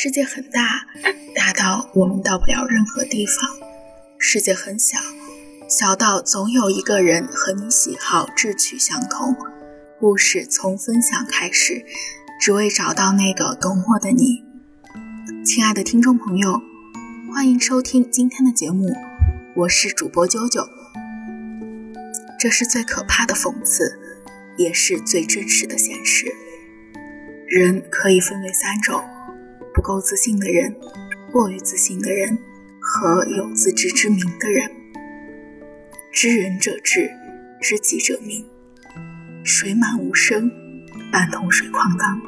世界很大，大到我们到不了任何地方；世界很小，小到总有一个人和你喜好、志趣相同。故事从分享开始，只为找到那个懂我的你。亲爱的听众朋友，欢迎收听今天的节目，我是主播啾啾。这是最可怕的讽刺，也是最真实的现实。人可以分为三种。不够自信的人，过于自信的人，和有自知之明的人。知人者智，知己者明。水满无声，半桶水哐当。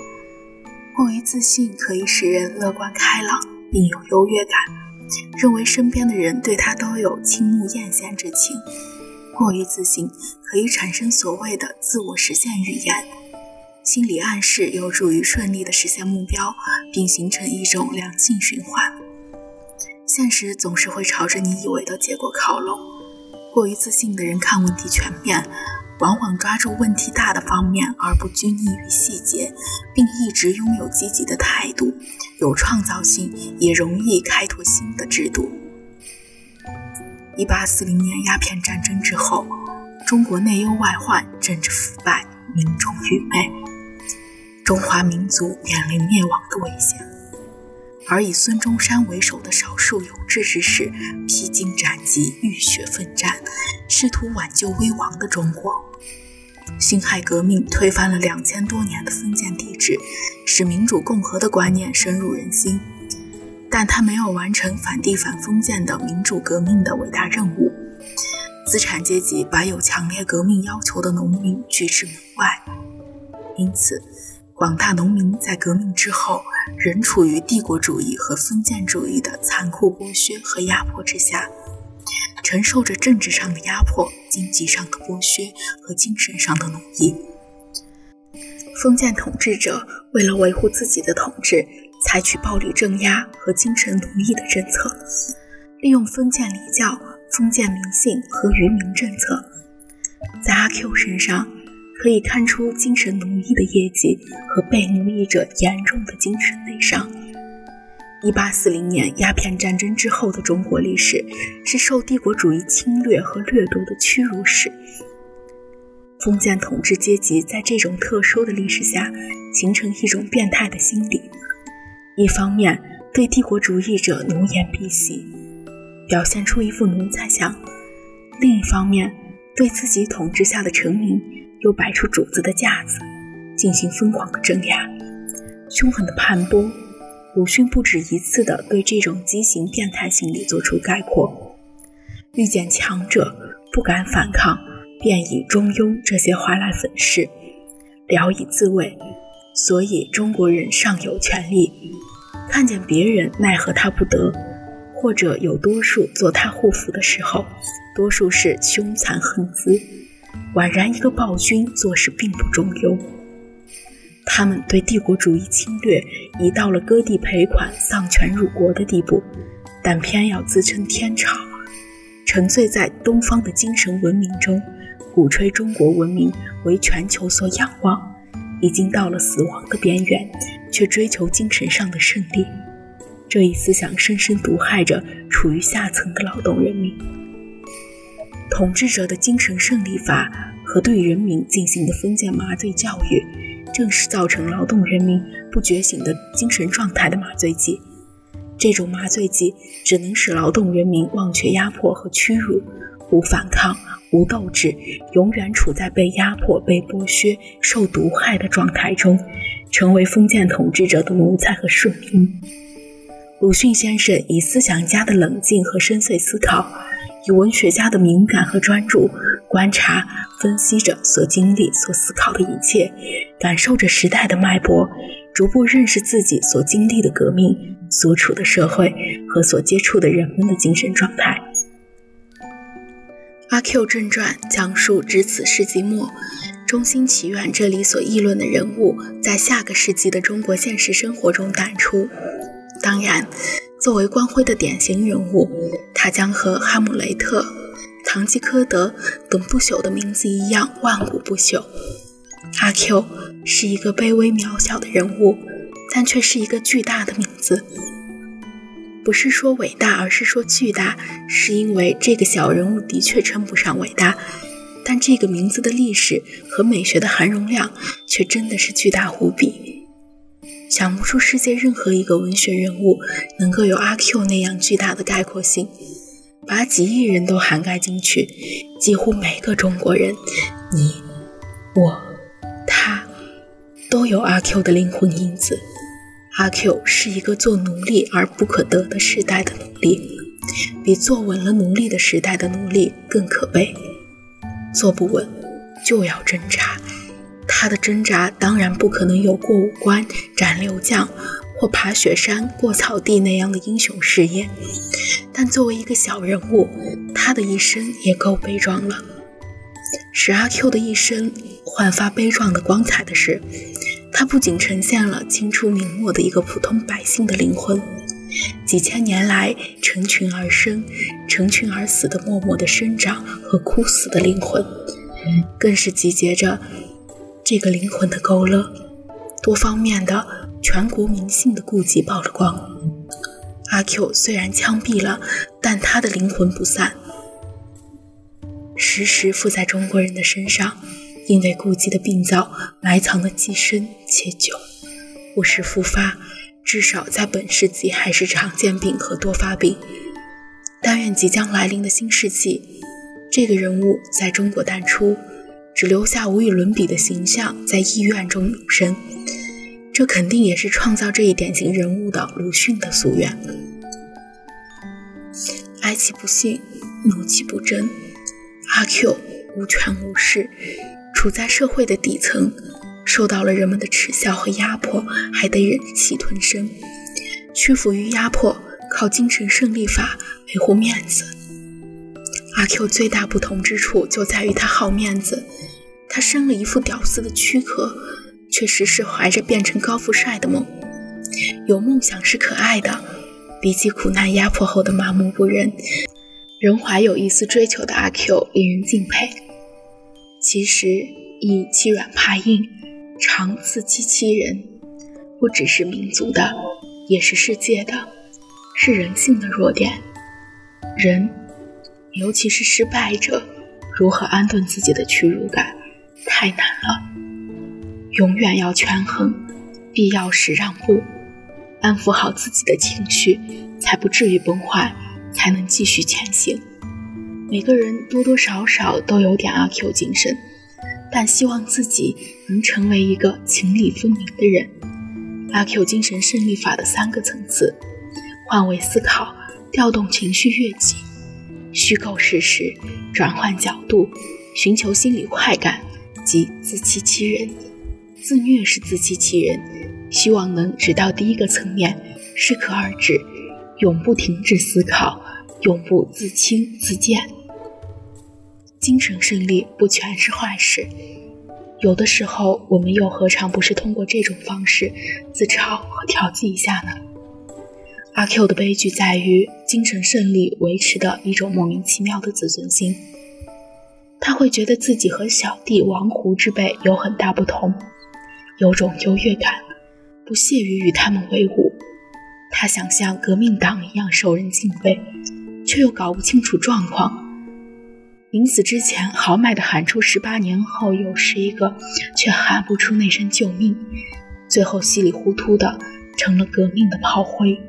过于自信可以使人乐观开朗，并有优越感，认为身边的人对他都有倾慕艳羡之情。过于自信可以产生所谓的自我实现语言。心理暗示有助于顺利的实现目标，并形成一种良性循环。现实总是会朝着你以为的结果靠拢。过于自信的人看问题全面，往往抓住问题大的方面，而不拘泥于细节，并一直拥有积极的态度，有创造性，也容易开拓新的制度。一八四零年鸦片战争之后，中国内忧外患，政治腐败，民众愚昧。中华民族面临灭亡的危险，而以孙中山为首的少数有志之士披荆斩棘、浴血奋战，试图挽救危亡的中国。辛亥革命推翻了两千多年的封建帝制，使民主共和的观念深入人心，但他没有完成反帝反封建的民主革命的伟大任务。资产阶级把有强烈革命要求的农民拒之门外，因此。广大农民在革命之后仍处于帝国主义和封建主义的残酷剥削和压迫之下，承受着政治上的压迫、经济上的剥削和精神上的奴役。封建统治者为了维护自己的统治，采取暴力镇压和精神奴役的政策，利用封建礼教、封建迷信和愚民政策，在阿 Q 身上。可以看出精神奴役的业绩和被奴役者严重的精神内伤。一八四零年鸦片战争之后的中国历史是受帝国主义侵略和掠夺的屈辱史。封建统治阶级在这种特殊的历史下，形成一种变态的心理：一方面对帝国主义者奴颜婢膝，表现出一副奴才相；另一方面对自己统治下的臣民。又摆出主子的架子，进行疯狂的镇压、凶狠的盘剥。鲁迅不止一次地对这种畸形变态心理做出概括：遇见强者不敢反抗，便以中庸这些话来粉饰，聊以自慰。所以中国人尚有权利，看见别人奈何他不得，或者有多数做他护符的时候，多数是凶残横滋。宛然一个暴君做事并不中庸，他们对帝国主义侵略已到了割地赔款、丧权辱国的地步，但偏要自称天朝，沉醉在东方的精神文明中，鼓吹中国文明为全球所仰望，已经到了死亡的边缘，却追求精神上的胜利。这一思想深深毒害着处于下层的劳动人民。统治者的精神胜利法和对人民进行的封建麻醉教育，正是造成劳动人民不觉醒的精神状态的麻醉剂。这种麻醉剂只能使劳动人民忘却压迫和屈辱，无反抗、无斗志，永远处在被压迫、被剥削、受毒害的状态中，成为封建统治者的奴才和顺民。鲁迅先生以思想家的冷静和深邃思考。以文学家的敏感和专注，观察、分析着所经历、所思考的一切，感受着时代的脉搏，逐步认识自己所经历的革命、所处的社会和所接触的人们的精神状态。《阿 Q 正传》讲述至此世纪末，中心祈愿这里所议论的人物，在下个世纪的中国现实生活中淡出。当然。作为光辉的典型人物，他将和哈姆雷特、堂吉诃德等不朽的名字一样万古不朽。阿 Q 是一个卑微渺小的人物，但却是一个巨大的名字。不是说伟大，而是说巨大，是因为这个小人物的确称不上伟大，但这个名字的历史和美学的含容量却真的是巨大无比。想不出世界任何一个文学人物能够有阿 Q 那样巨大的概括性，把几亿人都涵盖进去，几乎每个中国人，你、我、他，都有阿 Q 的灵魂因子。阿 Q 是一个做奴隶而不可得的时代的奴隶，比坐稳了奴隶的时代的奴隶更可悲。坐不稳，就要挣扎。他的挣扎当然不可能有过五关斩六将或爬雪山过草地那样的英雄事业，但作为一个小人物，他的一生也够悲壮了。使阿 Q 的一生焕发悲壮的光彩的是。他不仅呈现了清初明末的一个普通百姓的灵魂，几千年来成群而生、成群而死的默默的生长和枯死的灵魂，更是集结着这个灵魂的勾勒，多方面的全国民性的顾忌曝了光。阿 Q 虽然枪毙了，但他的灵魂不散，时时附在中国人的身上。因为顾忌的病灶埋藏的既深且久，不时复发，至少在本世纪还是常见病和多发病。但愿即将来临的新世纪，这个人物在中国淡出，只留下无与伦比的形象在医院中永生。这肯定也是创造这一典型人物的鲁迅的夙愿。哀其不幸，怒其不争。阿 Q 无权无势。处在社会的底层，受到了人们的耻笑和压迫，还得忍气吞声，屈服于压迫，靠精神胜利法维护面子。阿 Q 最大不同之处就在于他好面子，他生了一副屌丝的躯壳，却时时怀着变成高富帅的梦。有梦想是可爱的，比起苦难压迫后的麻木不仁，仍怀有一丝追求的阿 Q 令人敬佩。其实，以欺软怕硬、常自欺欺人，不只是民族的，也是世界的，是人性的弱点。人，尤其是失败者，如何安顿自己的屈辱感，太难了。永远要权衡，必要时让步，安抚好自己的情绪，才不至于崩坏，才能继续前行。每个人多多少少都有点阿 Q 精神，但希望自己能成为一个情理分明的人。阿 Q 精神胜利法的三个层次：换位思考、调动情绪悦己、虚构事实、转换角度、寻求心理快感即自欺欺人。自虐是自欺欺人，希望能只到第一个层面，适可而止，永不停止思考，永不自轻自贱。精神胜利不全是坏事，有的时候我们又何尝不是通过这种方式自嘲和调剂一下呢？阿 Q 的悲剧在于精神胜利维持的一种莫名其妙的自尊心，他会觉得自己和小弟王胡之辈有很大不同，有种优越感，不屑于与他们为伍。他想像革命党一样受人敬畏，却又搞不清楚状况。临死之前，豪迈地喊出“十八年后又是一个”，却喊不出那声救命，最后稀里糊涂的成了革命的炮灰。